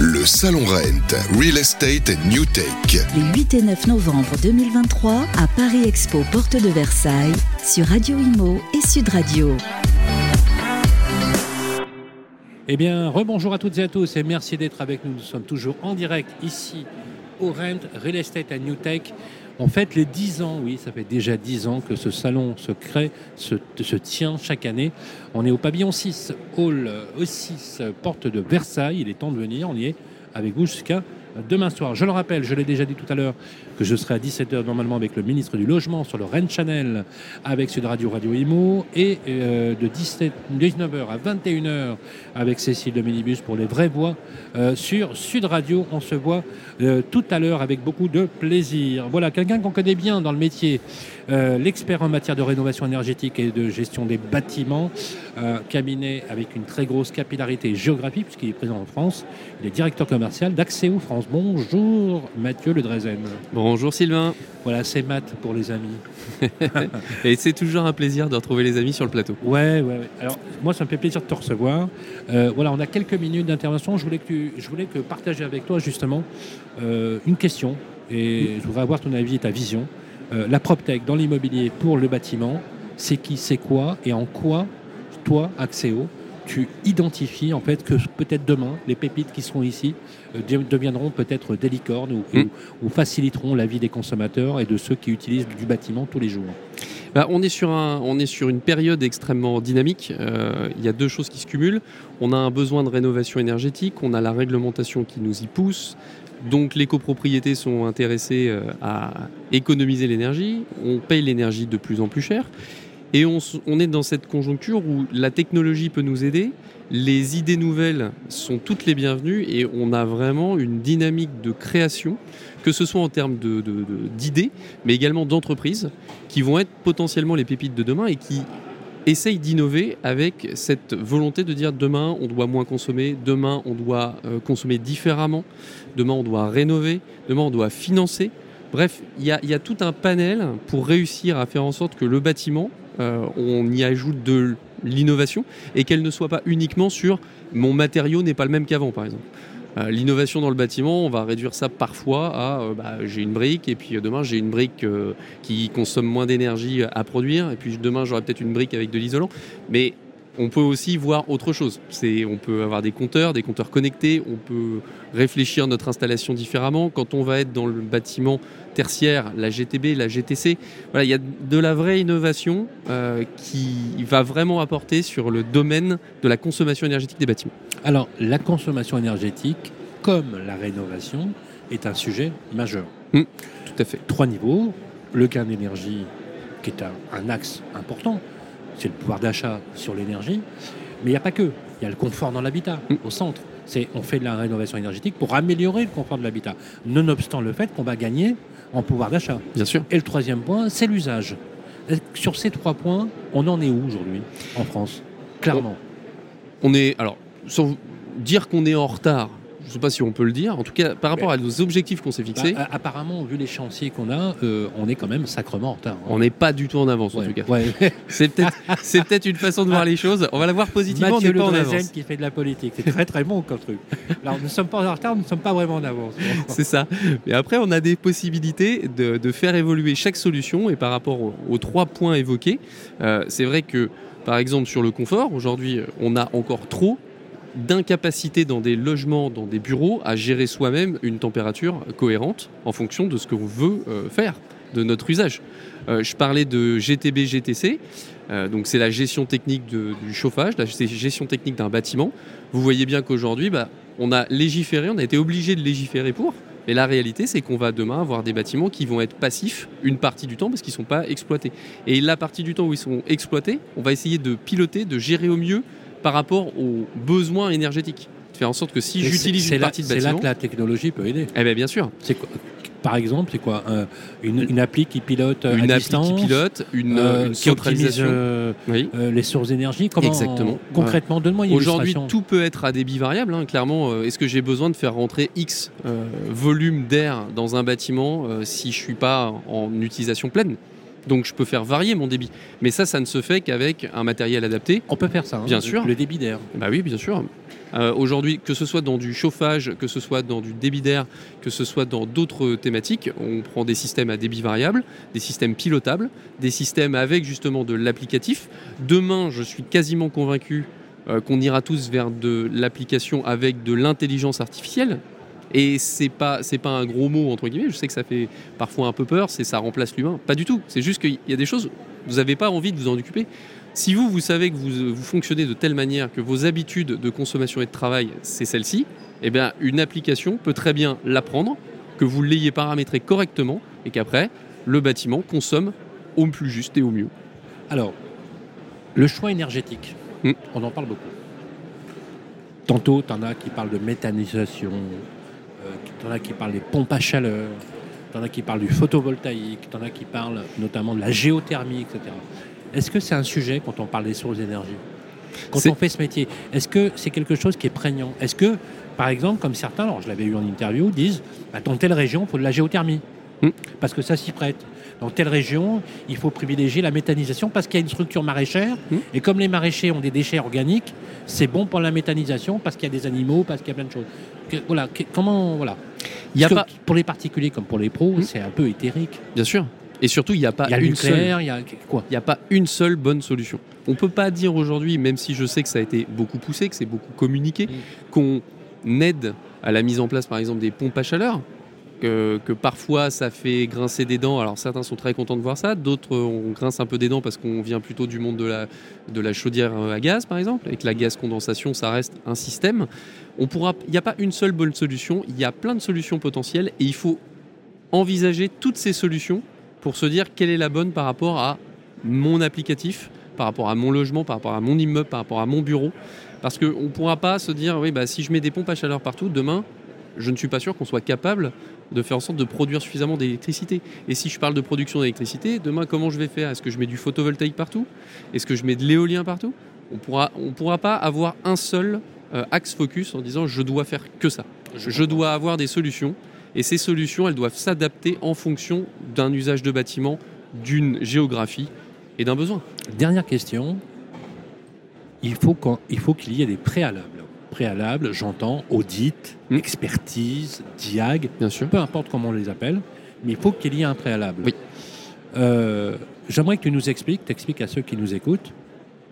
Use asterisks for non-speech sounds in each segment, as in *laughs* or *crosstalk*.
Le Salon Rent, Real Estate New Tech. Les 8 et 9 novembre 2023 à Paris Expo, porte de Versailles, sur Radio Imo et Sud Radio. Eh bien, rebonjour à toutes et à tous et merci d'être avec nous. Nous sommes toujours en direct ici au Rent, Real Estate New Tech. En fait, les 10 ans, oui, ça fait déjà 10 ans que ce salon se crée, se, se tient chaque année. On est au pavillon 6, hall E6, porte de Versailles. Il est temps de venir. On y est avec vous jusqu'à demain soir. Je le rappelle, je l'ai déjà dit tout à l'heure, que je serai à 17h normalement avec le ministre du Logement sur le Rennes Channel, avec Sud Radio Radio Imo, et euh, de 17, 19h à 21h avec Cécile de Minibus pour les vraies voix euh, sur Sud Radio. On se voit euh, tout à l'heure avec beaucoup de plaisir. Voilà, quelqu'un qu'on connaît bien dans le métier, l'expert en matière de rénovation énergétique et de gestion des bâtiments, cabinet avec une très grosse capillarité géographique, puisqu'il est présent en France. Il est directeur commercial d'Axéo France. Bonjour Mathieu Le Drezen. Bonjour Sylvain. Voilà, c'est Matt pour les amis. *laughs* Et c'est toujours un plaisir de retrouver les amis sur le plateau. Ouais, ouais, ouais. Alors, moi, ça me fait plaisir de te recevoir. Euh, voilà, on a quelques minutes d'intervention. Je voulais que, tu- je voulais que partager avec toi, justement, euh, une question. Et je voudrais avoir ton avis et ta vision. Euh, la PropTech dans l'immobilier pour le bâtiment, c'est qui, c'est quoi et en quoi, toi, Axéo, tu identifies en fait que peut-être demain, les pépites qui seront ici euh, de- deviendront peut-être des licornes ou, Mm. ou- ou faciliteront la vie des consommateurs et de ceux qui utilisent du bâtiment tous les jours. Bah, on, est sur un, on est sur une période extrêmement dynamique. Euh, Il y a deux choses qui se cumulent. On a un besoin de rénovation énergétique, on a la réglementation qui nous y pousse. Donc les copropriétés sont intéressées euh, à économiser l'énergie. On paye l'énergie de plus en plus cher. Et on, est dans cette conjoncture où la technologie peut nous aider, les idées nouvelles sont toutes les bienvenues et on a vraiment une dynamique de création, que ce soit en termes d'idées, mais également d'entreprises, qui vont être potentiellement les pépites de demain et qui essayent d'innover avec cette volonté de dire demain on doit moins consommer, demain on doit euh, consommer différemment, demain on doit rénover, demain on doit financer. Bref, il y, y a tout un panel pour réussir à faire en sorte que le bâtiment, euh, on y ajoute de l'innovation et qu'elle ne soit pas uniquement sur mon matériau n'est pas le même qu'avant par exemple. Euh, L'innovation dans le bâtiment, on va réduire ça parfois à euh, bah, j'ai une brique et puis demain j'ai une brique qui consomme moins d'énergie à produire et puis demain j'aurai peut-être une brique avec de l'isolant. Mais on peut aussi voir autre chose. C'est, on peut avoir des compteurs, des compteurs connectés, on peut réfléchir notre installation différemment. Quand on va être dans le bâtiment tertiaire, la GTB, la GTC, voilà, il y a de la vraie innovation euh, qui va vraiment apporter sur le domaine de la consommation énergétique des bâtiments. Alors, la consommation énergétique, comme la rénovation, est un sujet majeur. Tout à fait. Trois niveaux. Le gain d'énergie, qui est un, un axe important, c'est le pouvoir d'achat sur l'énergie. Mais il n'y a pas que. Il y a le confort dans l'habitat, Mm. au centre. C'est, on fait de la rénovation énergétique pour améliorer le confort de l'habitat, nonobstant le fait qu'on va gagner en pouvoir d'achat. Bien sûr. Et le troisième point, c'est l'usage. Sur ces trois points, on en est où aujourd'hui en France? Clairement. On est alors sans dire qu'on est en retard. Je ne sais pas si on peut le dire. En tout cas, par rapport à nos objectifs qu'on s'est fixés, Bah, a- apparemment, vu les chantiers qu'on a, euh, on est quand même sacrement en retard. hein. on n'est pas du tout en avance en tout cas. ouais. *laughs* C'est peut-être, une façon de voir les choses. On va la voir positivement, on Mathieu n'est pas en Le Drezen avance. qui fait de la politique. C'est très très bon comme truc. Alors, nous ne sommes pas en retard, nous ne sommes pas vraiment en avance. *laughs* C'est ça. Mais après, on a des possibilités de, de faire évoluer chaque solution. Et par rapport aux, aux trois points évoqués, euh, c'est vrai que, par exemple, sur le confort, aujourd'hui, on a encore trop d'incapacité dans des logements, dans des bureaux, à gérer soi-même une température cohérente en fonction de ce que l'on veut euh, faire, de notre usage. Euh, je parlais de GTB, GTC, euh, donc c'est la gestion technique du chauffage, la gestion technique d'un bâtiment. Vous voyez bien qu'aujourd'hui, bah, on a légiféré, on a été obligé de légiférer pour. Mais la réalité, c'est qu'on va demain avoir des bâtiments qui vont être passifs une partie du temps parce qu'ils ne sont pas exploités. Et la partie du temps où ils sont exploités, on va essayer de piloter, de gérer au mieux par rapport aux besoins énergétiques. De faire en sorte que si j'utilise une là- partie de C'est là bâtiment, que la technologie peut aider. eh bien bien sûr, C'est quoi- Par exemple, c'est quoi un- une, une appli qui pilote euh, une à appli distance qui pilote, une, euh, une qui optimise euh, Oui. euh, les sources d'énergie Comment, Exactement. Concrètement, donne-moi une Aujourd'hui, tout peut être à débit variable. hein. Clairement, euh, est-ce que j'ai besoin de faire rentrer X euh, volume d'air dans un bâtiment euh, si je suis pas en utilisation pleine? Donc je peux faire varier mon débit. Mais ça, ça ne se fait qu'avec un matériel adapté. On peut faire ça. hein, Bien sûr. Le débit d'air. Bah oui, bien sûr. Euh, Aujourd'hui, que ce soit dans du chauffage, que ce soit dans du débit d'air, que ce soit dans d'autres thématiques, on prend des systèmes à débit variable, des systèmes pilotables, des systèmes avec justement de l'applicatif. Demain, je suis quasiment convaincu euh, qu'on ira tous vers de l'application avec de l'intelligence artificielle. Et c'est pas c'est pas un gros mot entre guillemets. Je sais que ça fait parfois un peu peur. C'est ça remplace l'humain. Pas du tout. C'est juste qu'il y a des choses vous n'avez pas envie de vous en occuper. Si vous, vous savez que vous, vous fonctionnez de telle manière que vos habitudes de consommation et de travail, c'est celle-ci, eh bien, une application peut très bien l'apprendre, que vous l'ayez paramétré correctement et qu'après, le bâtiment consomme au plus juste et au mieux. Alors, le choix énergétique, Hmm. on en parle beaucoup. Tantôt, tu en as qui parlent de méthanisation, t'en as qui parlent des pompes à chaleur, t'en as qui parlent du photovoltaïque, t'en as qui parlent notamment de la géothermie, etc. Est-ce que c'est un sujet quand on parle des sources d'énergie? Quand on fait ce métier, est-ce que c'est quelque chose qui est prégnant? Est-ce que, par exemple, comme certains, alors je l'avais eu en interview, disent bah, dans telle région, il faut de la géothermie Hmm. Parce que ça s'y prête. Dans telle région, il faut privilégier la méthanisation parce qu'il y a une structure maraîchère. Hmm. Et comme les maraîchers ont des déchets organiques, c'est bon pour la méthanisation parce qu'il y a des animaux, parce qu'il y a plein de choses. Que- voilà, que- comment voilà. Il y a pas, Pour les particuliers comme pour les pros, Hmm. c'est un peu éthérique. bien sûr. Et surtout, il n'y a pas y a une seule. y a quoi? Il n'y a pas une seule bonne solution. On ne peut pas dire aujourd'hui, même si je sais que ça a été beaucoup poussé, que c'est beaucoup communiqué, Mm. qu'on aide à la mise en place, par exemple, des pompes à chaleur, que, parfois ça fait grincer des dents. Alors certains sont très contents de voir ça, d'autres euh, on grince un peu des dents parce qu'on vient plutôt du monde de la, de la chaudière euh, à gaz, par exemple, et que la gaz condensation, ça reste un système. Il n'y a pas une seule bonne solution, il y a plein de solutions potentielles et il faut envisager toutes ces solutions pour se dire quelle est la bonne par rapport à mon applicatif, par rapport à mon logement, par rapport à mon immeuble, par rapport à mon bureau. Parce qu'on ne pourra pas se dire, oui, bah, si je mets des pompes à chaleur partout, demain, je ne suis pas sûr qu'on soit capable de faire en sorte de produire suffisamment d'électricité. Et si je parle de production d'électricité, demain, comment je vais faire? Est-ce que je mets du photovoltaïque partout? Est-ce que je mets de l'éolien partout? On pourra, ne on pourra pas avoir un seul euh, axe focus en disant, je dois faire que ça. Je dois avoir des solutions. Et ces solutions, elles doivent s'adapter en fonction d'un usage de bâtiment, d'une géographie et d'un besoin. Dernière question. Il faut qu'on- il faut qu'il y ait des préalables. Préalables, j'entends audit, Hmm. expertise, diag, Bien sûr. peu importe comment on les appelle, mais il faut qu'il y ait un préalable. Oui. Euh, J'aimerais que tu nous expliques, t'expliques à ceux qui nous écoutent,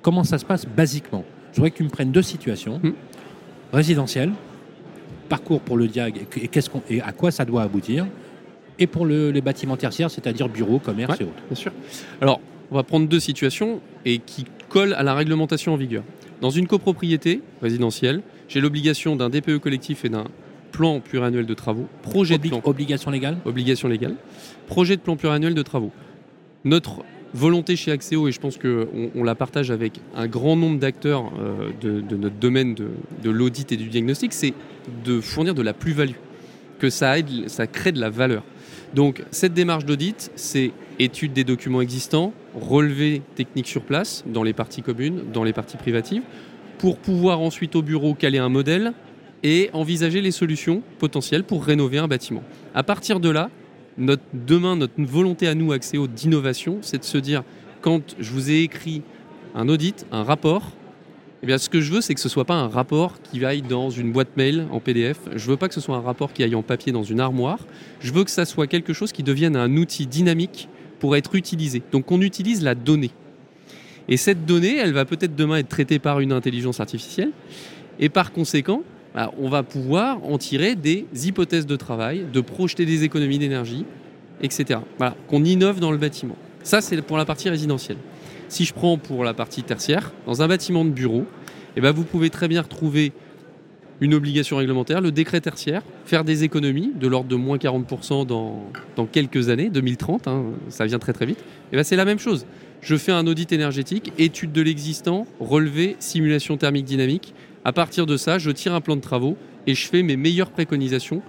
comment ça se passe basiquement. Je voudrais que tu me prennes deux situations. Hmm. Résidentiel, parcours pour le diag et, à quoi ça doit aboutir. Et pour le- les bâtiments tertiaires, c'est-à-dire bureaux, commerce Ouais. et autres. Bien sûr. Alors, on va prendre deux situations et qui collent à la réglementation en vigueur. Dans une copropriété résidentielle, j'ai l'obligation d'un DPE collectif et d'un plan pluriannuel de travaux, projet de plan, obligation légale obligation légale, projet de plan pluriannuel de travaux. Notre volonté chez Axéo, et je pense qu'on on la partage avec un grand nombre d'acteurs euh, de, de notre domaine de, de l'audit et du diagnostic, c'est de fournir de la plus-value, que ça aide, ça crée de la valeur. Donc cette démarche d'audit, c'est étude des documents existants, relevé technique sur place, dans les parties communes, dans les parties privatives, pour pouvoir ensuite au bureau caler un modèle et envisager les solutions potentielles pour rénover un bâtiment. À partir de là, demain, notre volonté à nous, Axéo, d'innovation, c'est de se dire, quand je vous ai écrit un audit, un rapport, eh bien, ce que je veux, c'est que ce soit pas un rapport qui aille dans une boîte mail en PDF. Je veux pas que ce soit un rapport qui aille en papier dans une armoire. Je veux que ça soit quelque chose qui devienne un outil dynamique pour être utilisé. Donc, on utilise la donnée. Et cette donnée, elle va peut-être demain être traitée par une intelligence artificielle. Et par conséquent, bah, on va pouvoir en tirer des hypothèses de travail, de projeter des économies d'énergie, etc. Voilà, qu'on innove dans le bâtiment. Ça, c'est pour la partie résidentielle. Si je prends pour la partie tertiaire, dans un bâtiment de bureau, eh ben, vous pouvez très bien retrouver une obligation réglementaire, le décret tertiaire, faire des économies de l'ordre de moins 40% dans, quelques années, 2030, hein, ça vient très très vite. Et ben, c'est la même chose. Je fais un audit énergétique, étude de l'existant, relevé, simulation thermique dynamique. À partir de ça, je tire un plan de travaux et je fais mes meilleures préconisations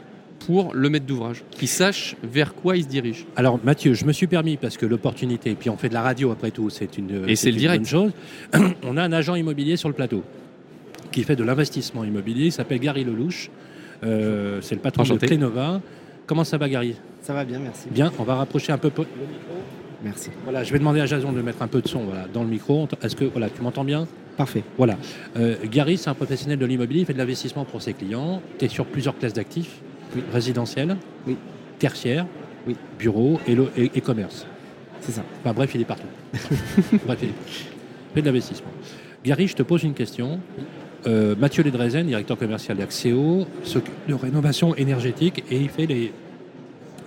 pour le maître d'ouvrage, qui sache vers quoi il se dirige. Alors Mathieu, je me suis permis parce que l'opportunité, et puis on fait de la radio après tout, c'est une, Et c'est le une direct. bonne chose. *clears throat* on a un agent immobilier sur le plateau qui fait de l'investissement immobilier, il s'appelle Gary Lelouch. Euh, c'est le patron Enchanté. de Clénova. Comment ça va Gary? Ça va bien, merci. Bien, on va rapprocher un peu le micro? Merci. Voilà, je vais demander à Jason de mettre un peu de son voilà, dans le micro. Est-ce que voilà, tu m'entends bien? Parfait. Voilà. Euh, Gary, c'est un professionnel de l'immobilier, il fait de l'investissement pour ses clients. Tu es sur plusieurs classes d'actifs Oui. résidentiels, Oui. tertiaires, Oui. bureaux et, lo- et- et commerce. C'est ça. Enfin, bref, il est partout. *laughs* bref, il est fait de l'investissement. Gary, je te pose une question. Euh, Mathieu Ledrezen, directeur commercial d'Axéo, s'occupe de rénovation énergétique et il fait les,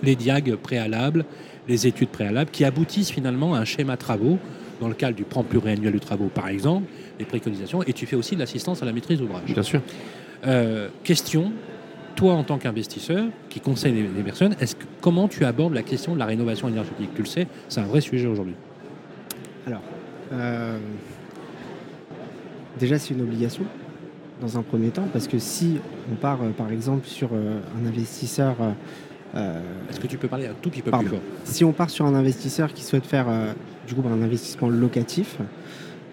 les diags préalables, les études préalables qui aboutissent finalement à un schéma travaux dans le cadre du plan pluriannuel de travaux par exemple, les préconisations, et tu fais aussi de l'assistance à la maîtrise d'ouvrage. Bien sûr. Euh, question, toi en tant qu'investisseur qui conseille les, les personnes, est-ce que, comment tu abordes la question de la rénovation énergétique? Tu le sais, c'est un vrai sujet aujourd'hui. Alors, euh, déjà, c'est une obligation dans un premier temps, parce que si on part, euh, par exemple, sur euh, un investisseur, euh, Est-ce que tu peux parler un tout petit peu Pardon. plus fort? Si on part sur un investisseur qui souhaite faire euh, du coup un investissement locatif,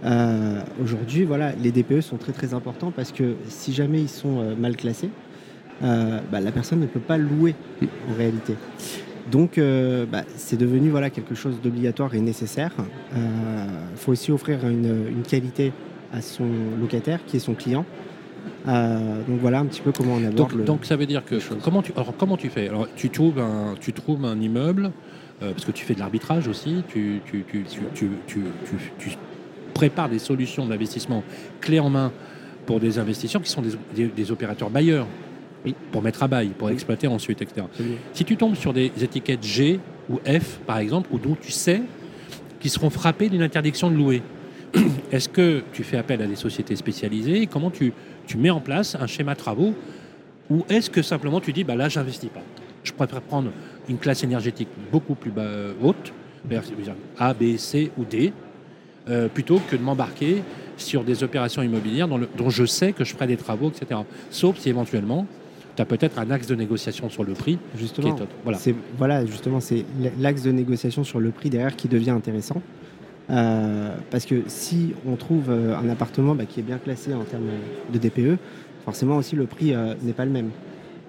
euh, aujourd'hui, voilà, les DPE sont très très importants parce que si jamais ils sont mal classés, euh, bah, la personne ne peut pas louer en réalité. Donc, euh, bah, c'est devenu voilà, quelque chose d'obligatoire et nécessaire. Il faut aussi offrir une, une qualité à son locataire qui est son client. Euh, donc voilà un petit peu comment on aborde donc, le... donc ça veut dire que comment tu, alors, comment tu fais? Alors tu trouves un, tu trouves un immeuble euh, parce que tu fais de l'arbitrage aussi. Tu, tu, des solutions d'investissement clés en main pour des investisseurs qui sont des, des- des opérateurs bailleurs. Oui. Pour mettre à bail, pour Oui. exploiter ensuite, etc. Absolument. Si tu tombes sur des étiquettes G ou F, par exemple, ou dont tu sais qu'ils seront frappés d'une interdiction de louer, *clears throat* est-ce que tu fais appel à des sociétés spécialisées? Comment tu, tu mets en place un schéma de travaux Ou est-ce que simplement tu dis, bah là, j'investis pas? Je préfère prendre une classe énergétique beaucoup plus bas- euh, haute, A, B, C ou D, euh, plutôt que de m'embarquer sur des opérations immobilières dont, le- dont je sais que je ferai des travaux, etc. Sauf si éventuellement, tu as peut-être un axe de négociation sur le prix qui est Justement, autre. Voilà. C'est voilà, justement, c'est l'axe de négociation sur le prix derrière qui devient intéressant. Euh, parce que si on trouve euh, un appartement bah, qui est bien classé en termes de DPE, forcément aussi le prix euh, n'est pas le même.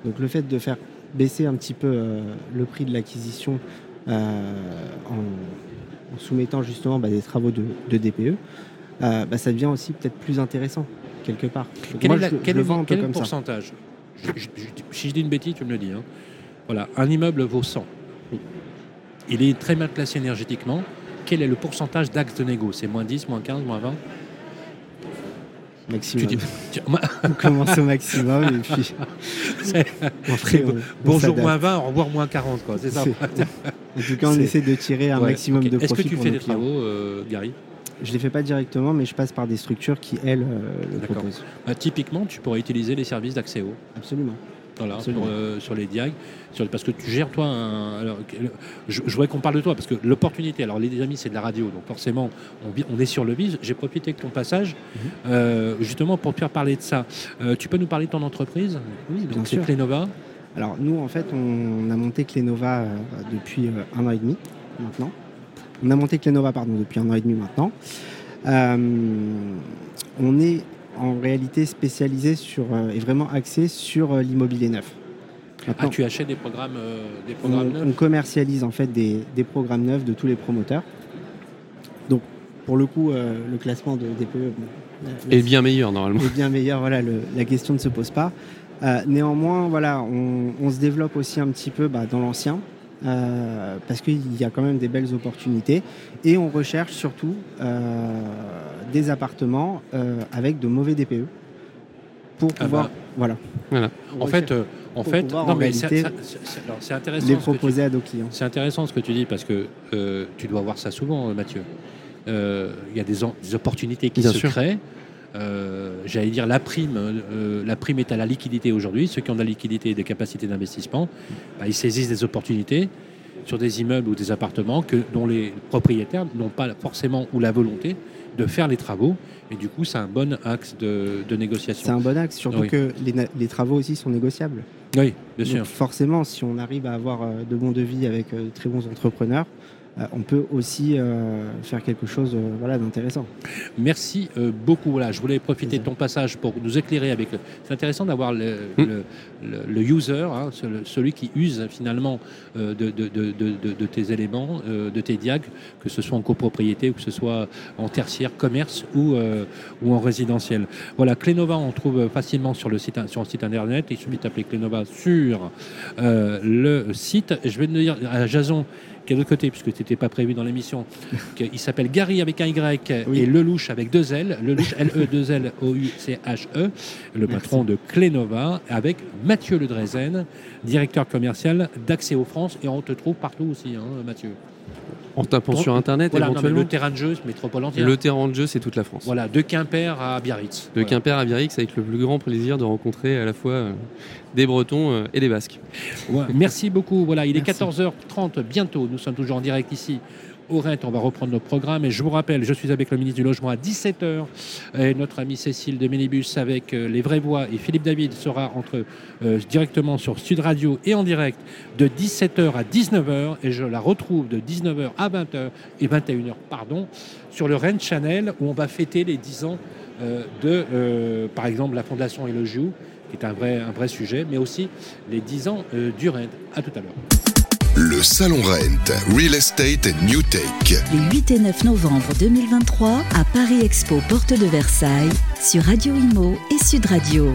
Donc le fait de faire baisser un petit peu euh, le prix de l'acquisition en, en soumettant justement bah, des travaux de, de DPE, euh, bah, ça devient aussi peut-être plus intéressant quelque part. Donc Quel moi, est, la- je, je quel le vends un quel comme pourcentage? Je- je- Si je dis une bêtise, tu me le dis. hein. Voilà, un immeuble vaut 100. Il est très mal placé énergétiquement. Quel est le pourcentage de négo C'est moins 10, moins 15, moins 20 Tu Maximum. tu- On commence au maximum et puis *laughs* après on- bonjour moins 20, au revoir moins 40. quoi, C'est ça. En tout cas, on essaie de tirer un Ouais, maximum ok. de Est-ce profit que tu pour fais des travaux, euh, Gary? Je les fais pas directement, mais je passe par des structures qui elles euh, le proposent. Bah, Typiquement, tu pourrais utiliser les services. Absolument. Voilà, Absolument. pour, euh, sur les diags, sur- parce que tu gères toi un, alors, je, je voudrais qu'on parle de toi parce que l'opportunité, alors les amis c'est de la radio, donc forcément on, on est sur le vise. J'ai profité de ton passage Mhm. euh, justement pour te faire parler de ça. Euh, tu peux nous parler de ton entreprise Oui, bien Donc c'est. Clénova. Alors nous, en fait, on a monté Clénova depuis un an et demi maintenant. On a monté Clénova, pardon, depuis un an et demi maintenant. Euh, on est en réalité spécialisé sur euh, et vraiment axé sur euh, l'immobilier neuf. Ah, Maintenant, tu achètes des programmes, euh, des on, programmes on neufs commercialise en fait des, des programmes neufs de tous les promoteurs. Donc, pour le coup, euh, le classement de DPE Et bien meilleur normalement. est bien meilleur. Voilà, le- la question ne se pose pas. Euh, néanmoins, voilà, on, on se développe aussi un petit peu bah, dans l'ancien. Euh, parce qu'il y a quand même des belles opportunités et on recherche surtout euh, des appartements euh, avec de mauvais DPE pour Ah pouvoir bah. voilà En fait, euh, en fait, pouvoir, non en mais c'est intéressant. les ce que tu- proposer à nos clients. C'est intéressant ce que tu dis parce que euh, tu dois voir ça souvent, Mathieu. Euh, Il y a des, opportunités qui Bien se sûr. créent. Euh, J'allais dire la prime. euh, la prime est à la liquidité aujourd'hui. Ceux qui ont de la liquidité et des capacités d'investissement, bah, ils saisissent des opportunités sur des immeubles ou des appartements que, dont les propriétaires n'ont pas forcément ou la volonté de faire les travaux. Et du coup, c'est un bon axe de, de C'est négociation. un bon axe, surtout Oui. que les, les travaux aussi sont négociables. Oui, bien Donc sûr. forcément, si on arrive à avoir euh, de bons devis avec de très bons entrepreneurs, on peut aussi faire quelque chose voilà, d'intéressant. Merci beaucoup. Voilà, je voulais profiter de ton passage pour nous éclairer avec. C'est intéressant d'avoir le, hmm. le, user, hein, celui qui use finalement de, de, de, tes éléments, de tes diags, que ce soit en copropriété ou que ce soit en tertiaire, commerce ou, ou en résidentiel. Voilà, Clénova, on trouve facilement sur le site, sur le site internet. Il suffit d'appeler Clénova sur le site. Je vais te dire à Jason qui est de l'autre côté, puisque ce n'était pas prévu dans l'émission. *laughs* Il s'appelle Gary avec un Y et Lelouch avec deux L. Lelouch, *laughs* L-E-2-L-O-U-C-H-E, le patron de Clénova, avec Mathieu Ledrezen, directeur commercial d'Axéo France. Et on te trouve partout aussi, hein, Mathieu. En tapant sur Internet éventuellement. le terrain de jeu, métropole entière. Le terrain de jeu, c'est toute la France. Voilà, de Quimper à Biarritz. De Quimper à Biarritz, avec le plus grand plaisir de rencontrer à la fois euh, des Bretons euh, et des Basques. merci beaucoup. Voilà, il est 14h30 bientôt. Nous sommes toujours en direct ici au on va reprendre notre programme. Et je vous rappelle, je suis avec le ministre du Logement à 17h. Et notre amie Cécile de Minibus avec euh, les vraies voix. Et Philippe David sera entre, euh, directement sur Sud Radio et en direct de 17h à 19h. Et je la retrouve de 19h à 20h et 21h, pardon, sur le Rennes Channel où on va fêter les 10 ans euh, de, par exemple, la Fondation le qui est un vrai, un vrai sujet, mais aussi les 10 ans du Rennes. À tout à l'heure. Le Salon Rent, Real Estate and New Take. Les 8 et 9 novembre 2023 à Paris Expo, porte de Versailles, sur Radio Imo et Sud Radio.